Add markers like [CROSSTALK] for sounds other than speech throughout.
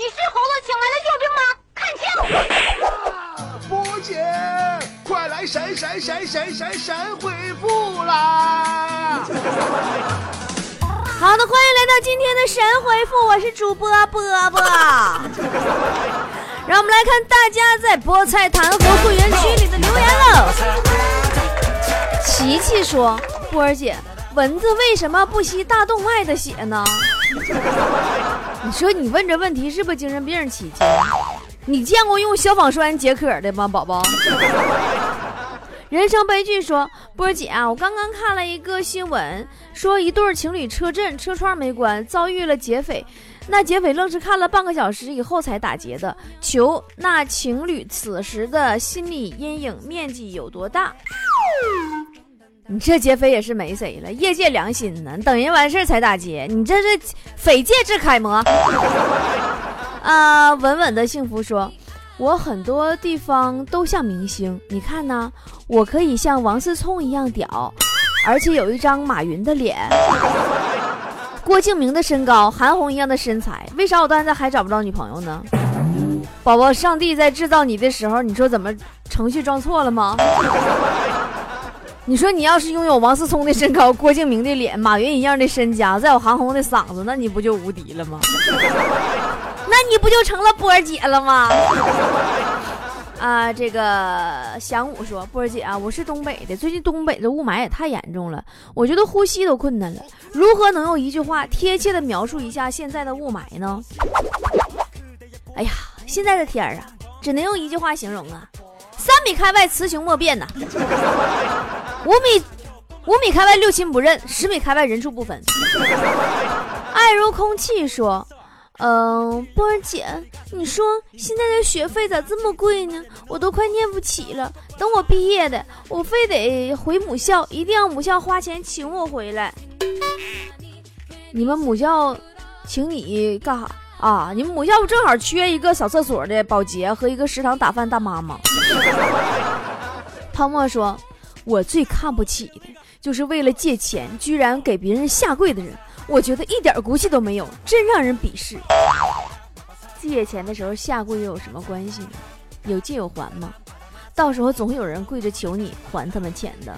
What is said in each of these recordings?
你是猴子请来的救兵吗？看清！波姐，快来神神神神神神回复啦！好的，欢迎来到今天的神回复，我是主播波波。让我们来看大家在菠菜坛和会员区里的留言了。琪琪说：“波儿姐，蚊子为什么不吸大动脉的血呢？”你说你问这问题是不是精神病？琪琪，你见过用消防栓解渴的吗，宝宝？人生悲剧说，波儿姐啊，我刚刚看了一个新闻，说一对情侣车震，车窗没关，遭遇了劫匪，那劫匪愣是看了半个小时以后才打劫的。求那情侣此时的心理阴影面积有多大？你这劫匪也是没谁了，业界良心呢，等人完事才打劫，你这是匪界之楷模。啊，稳稳的幸福说，我很多地方都像明星，你看呢，我可以像王思聪一样屌，而且有一张马云的脸，郭敬明的身高，韩红一样的身材，为啥我到现在还找不着女朋友呢？宝宝，上帝在制造你的时候，你说怎么程序装错了吗？你说你要是拥有王思聪的身高、郭敬明的脸、马云一样的身家，再有韩红的嗓子，那你不就无敌了吗？[LAUGHS] 那你不就成了波儿姐了吗？[LAUGHS] 啊，这个祥武说，波儿姐啊，我是东北的，最近东北的雾霾也太严重了，我觉得呼吸都困难了。如何能用一句话贴切的描述一下现在的雾霾呢？哎呀，现在的天儿啊，只能用一句话形容啊。三米开外，雌雄莫辨呐。五米，五米开外，六亲不认；十米开外，人畜不分。爱如空气说：“嗯，波儿姐，你说现在的学费咋这么贵呢？我都快念不起了。等我毕业的，我非得回母校，一定要母校花钱请我回来。你们母校请你干啥？”啊！你们母校不正好缺一个扫厕所的保洁和一个食堂打饭大妈吗？泡沫说：“我最看不起的就是为了借钱居然给别人下跪的人，我觉得一点骨气都没有，真让人鄙视。借钱的时候下跪又有什么关系呢？有借有还吗？到时候总会有人跪着求你还他们钱的。”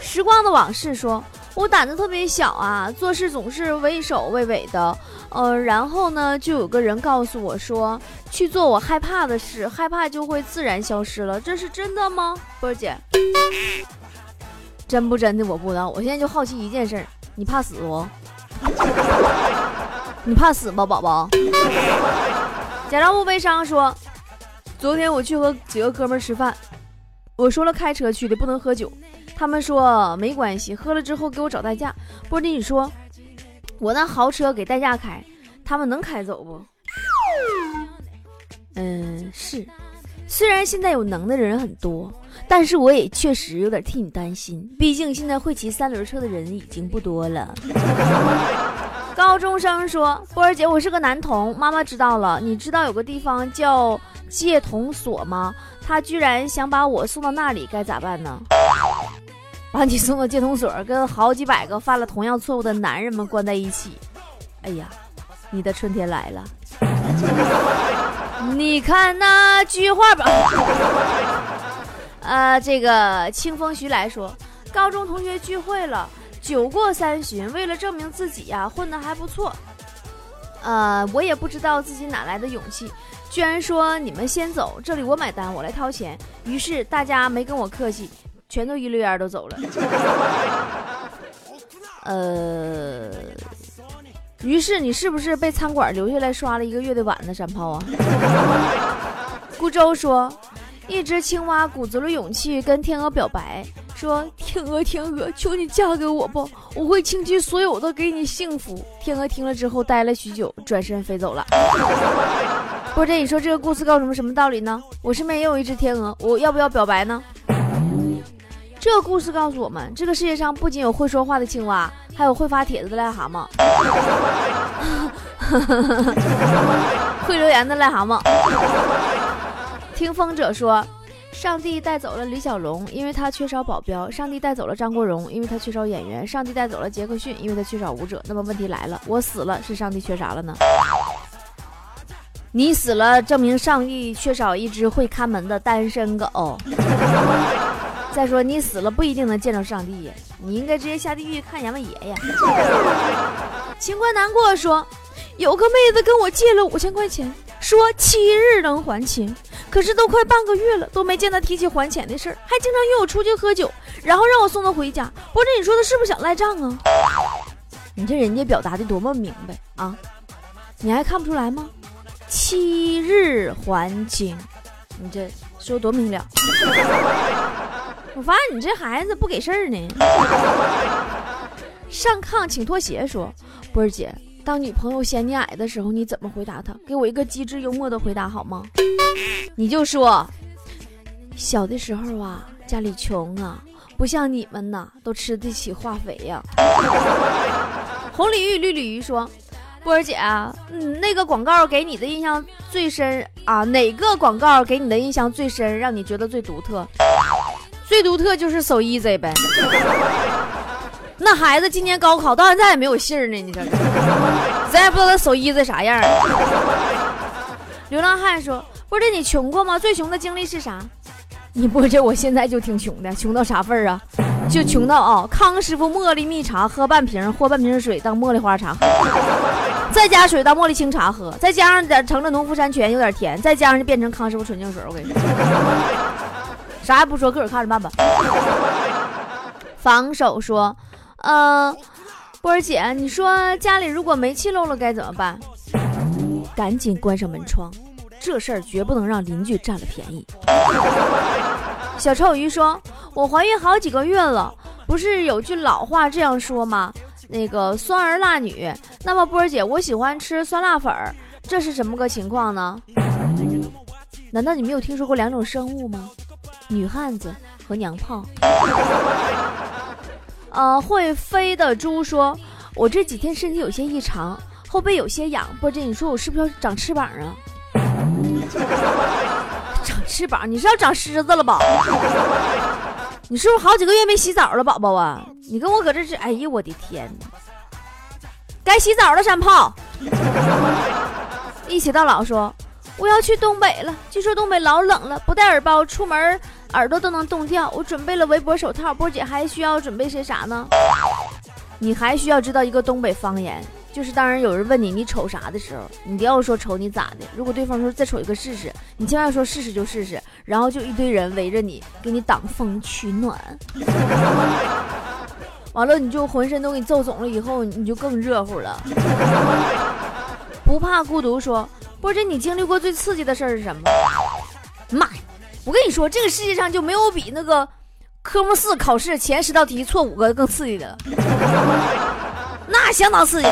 时光的往事说。我胆子特别小啊，做事总是畏首畏尾的，呃，然后呢，就有个人告诉我说，去做我害怕的事，害怕就会自然消失了，这是真的吗？波姐，真不真的我不知道，我现在就好奇一件事，你怕死不？[LAUGHS] 你怕死吗，宝宝？假装不悲伤说，昨天我去和几个哥们吃饭，我说了开车去的，不能喝酒。他们说没关系，喝了之后给我找代驾。波弟，你说我那豪车给代驾开，他们能开走不？嗯，是。虽然现在有能的人很多，但是我也确实有点替你担心。毕竟现在会骑三轮车的人已经不多了。[LAUGHS] 高中生说：“波儿姐，我是个男童，妈妈知道了。你知道有个地方叫戒童所吗？他居然想把我送到那里，该咋办呢？”把你送到戒童所，跟好几百个犯了同样错误的男人们关在一起。哎呀，你的春天来了！[LAUGHS] 你看那句话吧。[LAUGHS] 呃，这个清风徐来说，高中同学聚会了，酒过三巡，为了证明自己呀，混得还不错。呃，我也不知道自己哪来的勇气，居然说你们先走，这里我买单，我来掏钱。于是大家没跟我客气。全都一溜烟都走了，[LAUGHS] 呃，于是你是不是被餐馆留下来刷了一个月的碗呢？山炮啊！[LAUGHS] 顾舟说，一只青蛙鼓足了勇气跟天鹅表白，说：“天鹅，天鹅，求你嫁给我吧，我会倾其所有的给你幸福。”天鹅听了之后呆了许久，转身飞走了。波姐，你说这个故事告诉我们什么道理呢？我身边也有一只天鹅，我要不要表白呢？这个故事告诉我们，这个世界上不仅有会说话的青蛙，还有会发帖子的癞蛤蟆，[LAUGHS] 会留言的癞蛤蟆。听风者说，上帝带走了李小龙，因为他缺少保镖；上帝带走了张国荣，因为他缺少演员；上帝带走了杰克逊，因为他缺少舞者。那么问题来了，我死了，是上帝缺啥了呢？你死了，证明上帝缺少一只会看门的单身狗。再说你死了不一定能见着上帝呀，你应该直接下地狱看阎王爷呀。情关难过说，有个妹子跟我借了五千块钱，说七日能还清，可是都快半个月了，都没见她提起还钱的事儿，还经常约我出去喝酒，然后让我送她回家。不是你说她是不是想赖账啊？你这人家表达的多么明白啊，你还看不出来吗？七日还清，你这说多明了。我发现你这孩子不给事儿呢。[LAUGHS] 上炕请脱鞋说：“波儿姐，当女朋友嫌你矮的时候，你怎么回答她？给我一个机智幽默的回答好吗？你就说，小的时候啊，家里穷啊，不像你们呐，都吃得起化肥呀。”红鲤鱼绿鲤鱼说。波儿姐啊，嗯，那个广告给你的印象最深啊？哪个广告给你的印象最深，让你觉得最独特？最独特就是 so easy 呗。那孩子今年高考到现在也没有信儿呢，你说，咱也不知道他 so easy 啥样。流浪汉说：“不是，你穷过吗？最穷的经历是啥？”你波姐，我现在就挺穷的，穷到啥份儿啊？就穷到啊，康师傅茉莉蜜茶喝半瓶，或半瓶水当茉莉花茶喝。再加水当茉莉清茶喝，再加上点成了农夫山泉有点甜，再加上就变成康师傅纯净水。我跟你说，啥也不说，自个儿看着办吧。防守说，呃，波儿姐，你说家里如果煤气漏了该怎么办？赶紧关上门窗，这事儿绝不能让邻居占了便宜。小臭鱼说，我怀孕好几个月了，不是有句老话这样说吗？那个酸儿辣女，那么波儿姐，我喜欢吃酸辣粉儿，这是什么个情况呢？难道你没有听说过两种生物吗？女汉子和娘炮。[LAUGHS] 呃，会飞的猪说，我这几天身体有些异常，后背有些痒，波姐，你说我是不是要长翅膀啊？[LAUGHS] 长翅膀？你是要长虱子了吧？[LAUGHS] 你是不是好几个月没洗澡了，宝宝啊？你跟我搁这是？哎呀，我的天哪！该洗澡了，山炮。一起到老说，我要去东北了。据说东北老冷了，不戴耳包出门，耳朵都能冻掉。我准备了围脖、手套。波姐还需要准备些啥呢？你还需要知道一个东北方言。就是当然有人问你你瞅啥的时候，你不要说瞅你咋的。如果对方说再瞅一个试试，你千万说试试就试试，然后就一堆人围着你给你挡风取暖，[LAUGHS] 完了你就浑身都给你揍肿了，以后你就更热乎了。不怕孤独说，波姐你经历过最刺激的事儿是什么？妈呀！我跟你说，这个世界上就没有比那个科目四考试前十道题错五个更刺激的了。[LAUGHS] 那相当刺激。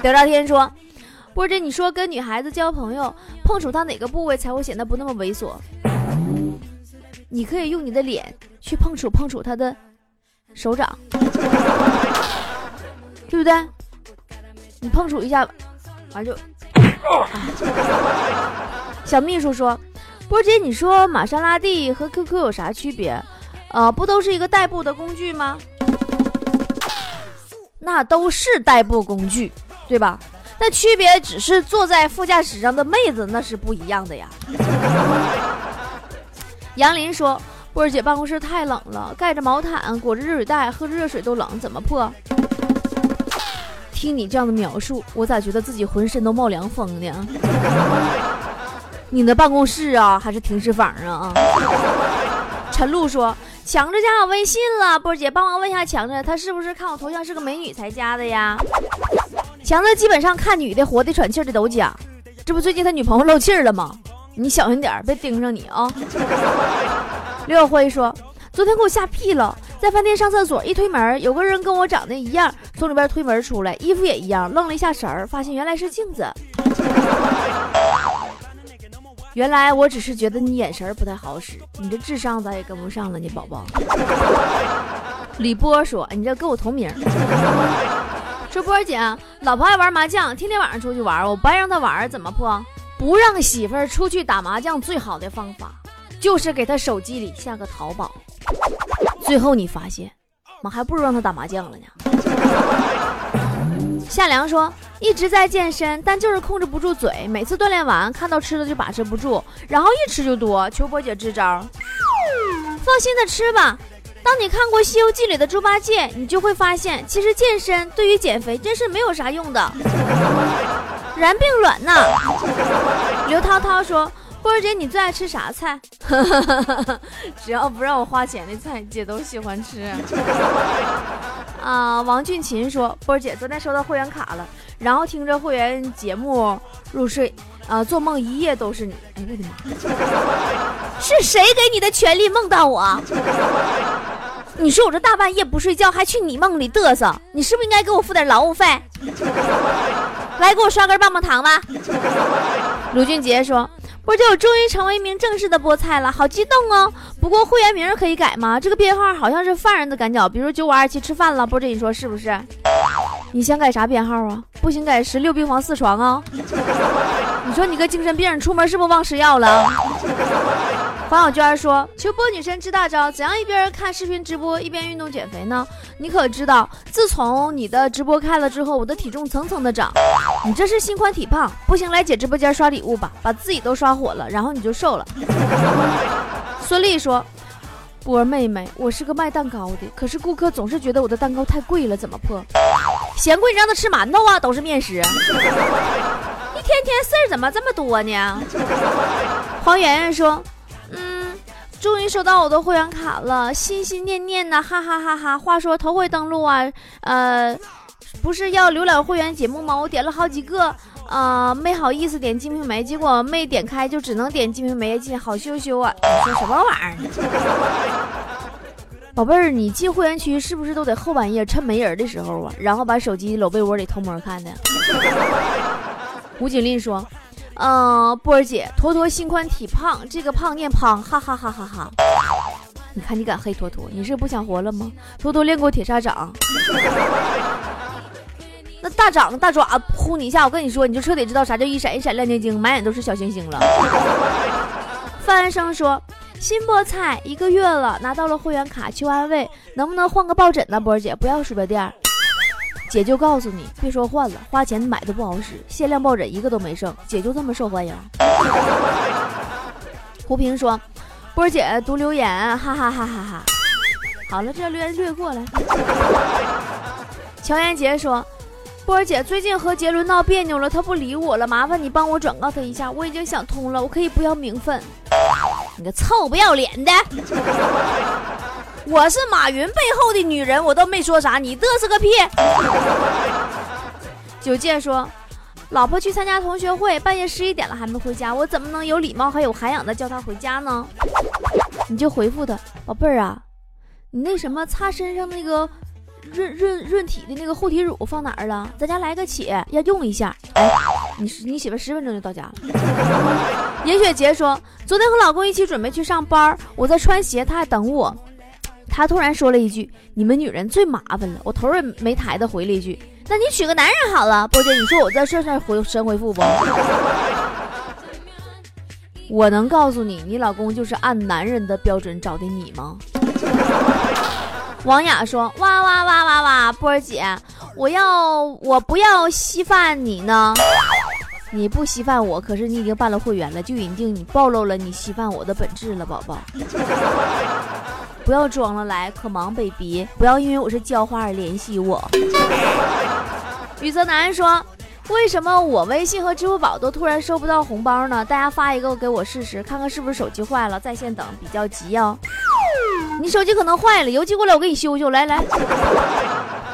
屌炸天说：“波姐，你说跟女孩子交朋友，碰触她哪个部位才会显得不那么猥琐？你可以用你的脸去碰触碰触她的手掌，对不对？你碰触一下，完就。” [LAUGHS] 小秘书说：“波姐，你说玛莎拉蒂和 QQ 有啥区别？呃，不都是一个代步的工具吗？”那都是代步工具，对吧？那区别只是坐在副驾驶上的妹子那是不一样的呀。[LAUGHS] 杨林说：“波姐办公室太冷了，盖着毛毯，裹着热水袋，喝着热水都冷，怎么破？”听你这样的描述，我咋觉得自己浑身都冒凉风呢？你的办公室啊，还是停尸房啊？陈露说。强子加我微信了，波姐帮忙问一下强子，他是不是看我头像是个美女才加的呀？强子基本上看女的活的喘气的都加，这不最近他女朋友漏气了吗？你小心点，别盯上你啊！刘小辉说，昨天给我吓屁了，在饭店上厕所，一推门，有个人跟我长得一样，从里边推门出来，衣服也一样，愣了一下神儿，发现原来是镜子。[LAUGHS] 原来我只是觉得你眼神不太好使，你这智商咋也跟不上了呢，宝宝。李波说：“你这跟我同名。[LAUGHS] ”说波姐，老婆爱玩麻将，天天晚上出去玩，我不爱让她玩，怎么破？不让媳妇儿出去打麻将，最好的方法就是给她手机里下个淘宝。最后你发现，妈还不如让他打麻将了呢。夏良说。一直在健身，但就是控制不住嘴。每次锻炼完，看到吃的就把持不住，然后一吃就多。求波姐支招。放心的吃吧。当你看过《西游记》里的猪八戒，你就会发现，其实健身对于减肥真是没有啥用的。然并卵呢？刘涛涛说：“波儿姐，你最爱吃啥菜？[LAUGHS] 只要不让我花钱的菜，姐都喜欢吃。[LAUGHS] ”啊，王俊琴说：“波儿姐，昨天收到会员卡了。”然后听着会员节目入睡，啊，做梦一夜都是你。哎我的妈！是谁给你的权利梦到我？你说我这大半夜不睡觉还去你梦里嘚瑟，你是不是应该给我付点劳务费？[LAUGHS] 来，给我刷根棒棒糖吧。卢俊杰说。波姐，我终于成为一名正式的菠菜了，好激动哦！不过会员名可以改吗？这个编号好像是犯人的赶脚，比如九五二七吃饭了。波姐，你说是不是？你想改啥编号啊？不行，改十六病房四床啊！你说你个精神病，出门是不是忘吃药了？黄小娟说：“求播女神支大招，怎样一边看视频直播一边运动减肥呢？你可知道，自从你的直播开了之后，我的体重蹭蹭的涨。你这是心宽体胖，不行，来姐直播间刷礼物吧，把自己都刷火了，然后你就瘦了。[LAUGHS] ”孙俪说：“波妹妹，我是个卖蛋糕的，可是顾客总是觉得我的蛋糕太贵了，怎么破？嫌贵，你让他吃馒头啊，都是面食。[LAUGHS] 一天天事儿怎么这么多呢？”黄圆圆说。终于收到我的会员卡了，心心念念呢，哈哈哈哈！话说头回登录啊，呃，不是要浏览会员节目吗？我点了好几个，呃，没好意思点《金瓶梅》，结果没点开，就只能点《金瓶梅》进，好羞羞啊！你说什么玩意儿？[LAUGHS] 宝贝儿，你进会员区是不是都得后半夜趁没人的时候啊，然后把手机搂被窝里偷摸看的？吴景丽说。嗯，波儿姐，坨坨心宽体胖，这个胖念胖，哈哈哈哈哈！你看你敢黑坨坨，你是不想活了吗？坨坨练过铁砂掌，那大掌大爪呼你一下，我跟你说，你就彻底知道啥叫一闪一闪亮晶晶，满眼都是小星星了。范安生说，新菠菜一个月了，拿到了会员卡，求安慰，能不能换个抱枕呢？波儿姐，不要鼠标垫。姐就告诉你，别说换了，花钱买的不好使，限量抱枕一个都没剩。姐就这么受欢迎。胡平说：“波儿姐读留言，哈哈哈哈哈。”好了，这留言略过来。乔妍杰说：“波儿姐最近和杰伦闹别扭了，他不理我了，麻烦你帮我转告他一下，我已经想通了，我可以不要名分。”你个臭不要脸的！我是马云背后的女人，我都没说啥，你嘚瑟个屁！[LAUGHS] 九戒说，老婆去参加同学会，半夜十一点了还没回家，我怎么能有礼貌还有涵养的叫她回家呢？你就回复她，宝贝儿啊，你那什么擦身上那个润润润体的那个护体乳放哪儿了？咱家来个且要用一下。哎，你你媳妇十分钟就到家了。严雪杰说，昨天和老公一起准备去上班，我在穿鞋，他还等我。他突然说了一句：“你们女人最麻烦了。”我头也没抬的回了一句：“那你娶个男人好了。”波姐，你说我这算算回神回复不？[LAUGHS] 我能告诉你，你老公就是按男人的标准找的你吗？王雅说：“哇哇哇哇哇，波姐，我要我不要稀饭你呢？你不稀饭我，可是你已经办了会员了，就已经你暴露了你稀饭我的本质了，宝宝。”不要装了，来，可忙 baby，不要因为我是浇花而联系我。[LAUGHS] 雨泽南说：“为什么我微信和支付宝都突然收不到红包呢？大家发一个给我试试，看看是不是手机坏了，在线等，比较急哦。你手机可能坏了，邮寄过来我给你修修。来来。[LAUGHS] ”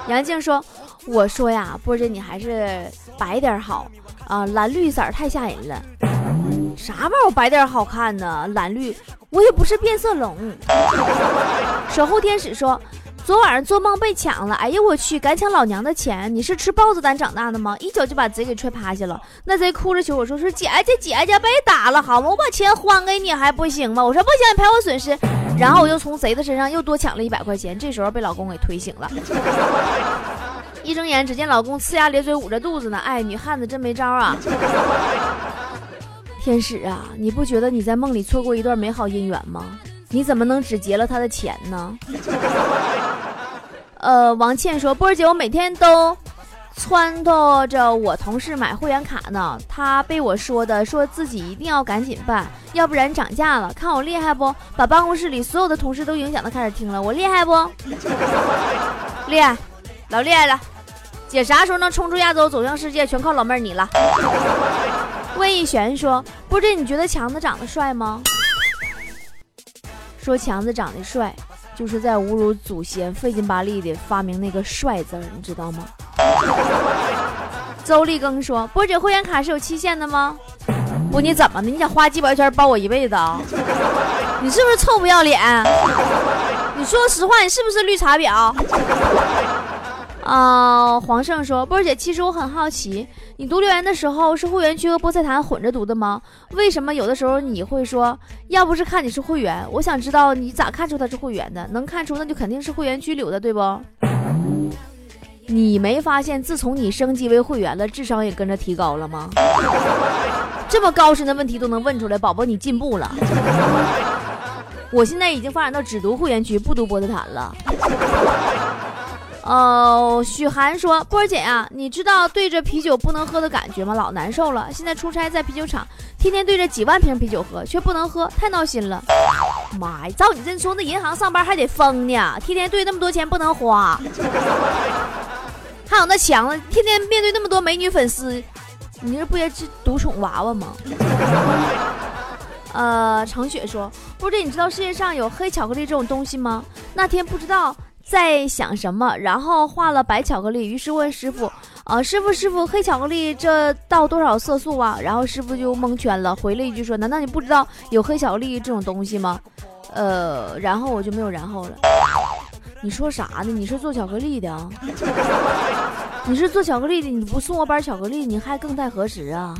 杨静说：“我说呀，波姐你还是白点好啊，蓝绿色太吓人了。啥玩意儿白点好看呢？蓝绿。”我也不是变色龙。守护天使说，昨晚上做梦被抢了。哎呀，我去，敢抢老娘的钱！你是吃豹子胆长大的吗？一脚就把贼给踹趴下了。那贼哭着求我说：“说姐姐，姐姐被打了，好吗？我把钱还给你还不行吗？”我说：“不行，你赔我损失。”然后我又从贼的身上又多抢了一百块钱。这时候被老公给推醒了。一睁眼，只见老公呲牙咧嘴捂着肚子呢。哎，女汉子真没招啊！天使啊，你不觉得你在梦里错过一段美好姻缘吗？你怎么能只劫了他的钱呢？[LAUGHS] 呃，王倩说：“波儿姐，我每天都撺掇着我同事买会员卡呢。他被我说的，说自己一定要赶紧办，要不然涨价了。看我厉害不？把办公室里所有的同事都影响的开始听了，我厉害不？[LAUGHS] 厉害，老厉害了。姐啥时候能冲出亚洲走向世界，全靠老妹儿你了。魏一璇说：“不知你觉得强子长得帅吗？”说强子长得帅，就是在侮辱祖先，费劲巴力的发明那个“帅”字，你知道吗？[LAUGHS] 周立庚说：“波姐会员卡是有期限的吗？不，你怎么的？你想花几百圈包我一辈子啊？你是不是臭不要脸？你说实话，你是不是绿茶婊？”啊，黄胜说：“波姐，其实我很好奇，你读留言的时候是会员区和菠菜坛混着读的吗？为什么有的时候你会说，要不是看你是会员，我想知道你咋看出他是会员的？能看出那就肯定是会员区留的，对不？你没发现自从你升级为会员了，智商也跟着提高了吗？这么高深的问题都能问出来，宝宝你进步了。我现在已经发展到只读会员区，不读菠菜坛了。”哦，许涵说：“波儿姐呀，你知道对着啤酒不能喝的感觉吗？老难受了。现在出差在啤酒厂，天天对着几万瓶啤酒喝，却不能喝，太闹心了。妈呀，照你这说，那银行上班还得疯呢，天天对那么多钱不能花。还有那强子，天天面对那么多美女粉丝，你这不也是独宠娃娃吗？” [LAUGHS] 呃，程雪说：“波姐，你知道世界上有黑巧克力这种东西吗？那天不知道。”在想什么？然后画了白巧克力，于是问师傅：“啊，师傅，师傅，黑巧克力这到多少色素啊？”然后师傅就蒙圈了，回了一句说：“难道你不知道有黑巧克力这种东西吗？”呃，然后我就没有然后了。你说啥呢？你是做巧克力的啊？你是做巧克力的？你不送我板巧克力，你还更待何时啊？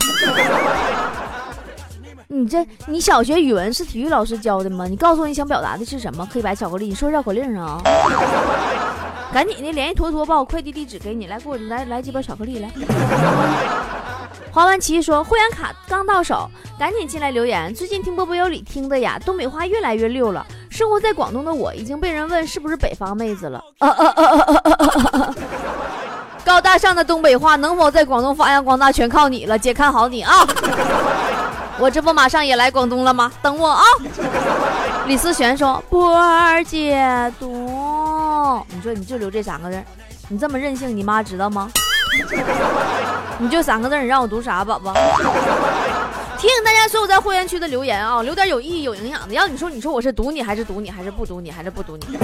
你这，你小学语文是体育老师教的吗？你告诉我你想表达的是什么？黑白巧克力，你说绕口令啊？[LAUGHS] 赶紧的，联系坨坨，把我快递地址给你，来给我来来几包巧克力来。黄文琪说会员卡刚到手，赶紧进来留言。最近听波波有理听的呀，东北话越来越溜了。生活在广东的我已经被人问是不是北方妹子了。[LAUGHS] 高大上的东北话能否在广东发扬光大，全靠你了，姐看好你啊！我这不马上也来广东了吗？等我啊！李思璇说：“波儿姐读，你说你就留这三个字，你这么任性，你妈知道吗？你就三个字，你让我读啥，宝宝？提醒大家所有在会员区的留言啊，留点有意义、有营养的。要你说，你说我是读你，还是读你，还是不读你，还是不读你？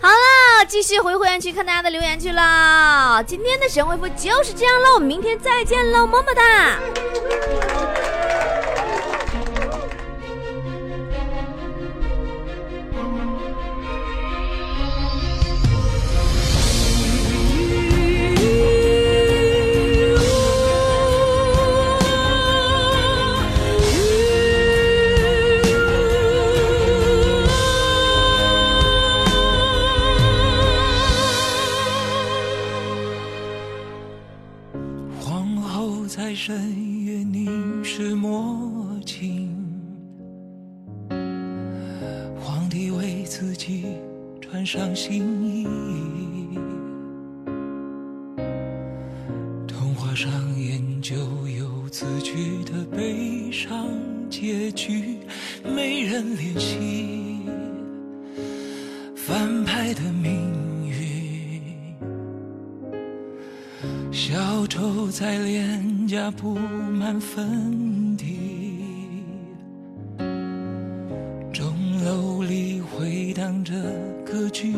好了，继续回会员区看大家的留言去了。今天的神回复就是这样喽，明天再见喽，么么哒。小丑在脸颊布满粉底，钟楼里回荡着。歌曲，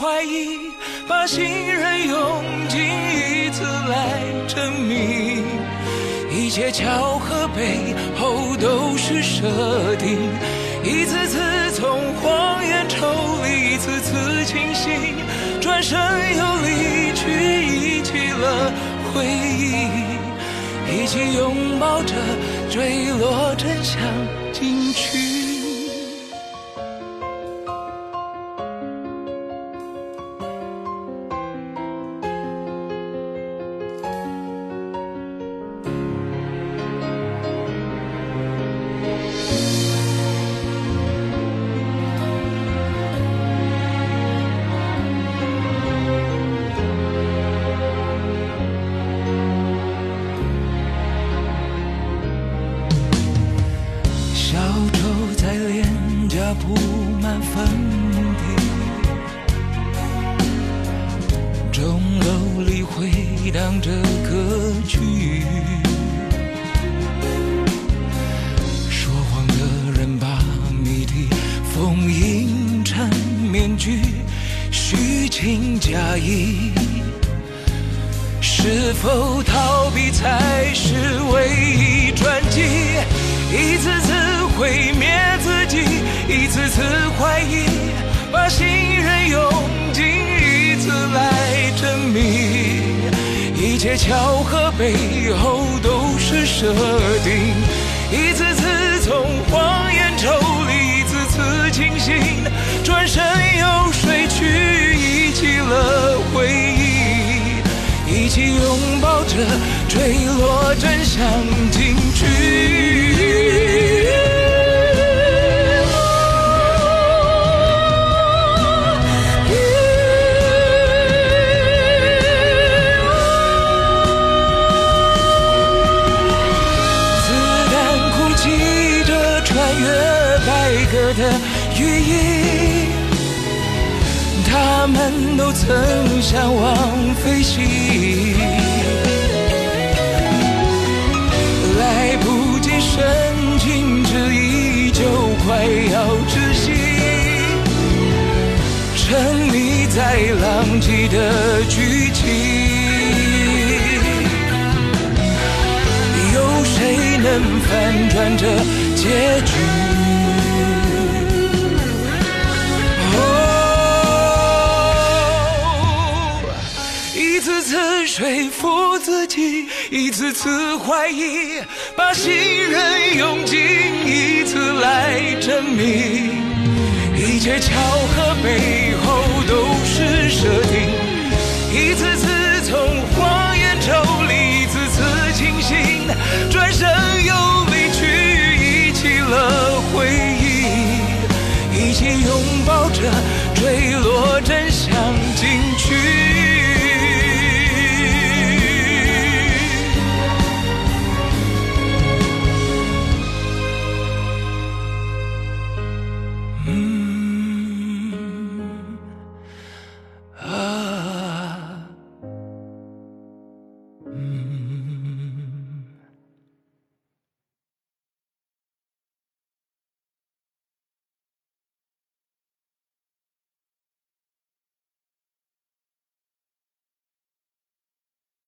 怀疑，把信任用尽一次来证明。一切巧合背后都是设定，一次次从谎言抽离，一次次清醒，转身又离去，遗弃了回忆，一起拥抱着坠落真相，家铺满坟地。钟楼里回荡着歌曲，说谎的人把谜底封印成面具，虚情假意。是否逃避才是唯一转机？一次次毁灭自己，一次次怀疑，把信任用尽一次来证明。一切巧合背后都是设定，一次次从谎言抽离，一次次清醒，转身又睡去，遗弃了回忆。一起拥抱着坠落真相们都曾向往飞行，来不及深情之意，就快要窒息，沉溺在浪迹的剧情。有谁能反转这结局？说服自己，一次次怀疑，把信任用尽一次来证明，一切巧合背后都是设定，一次次从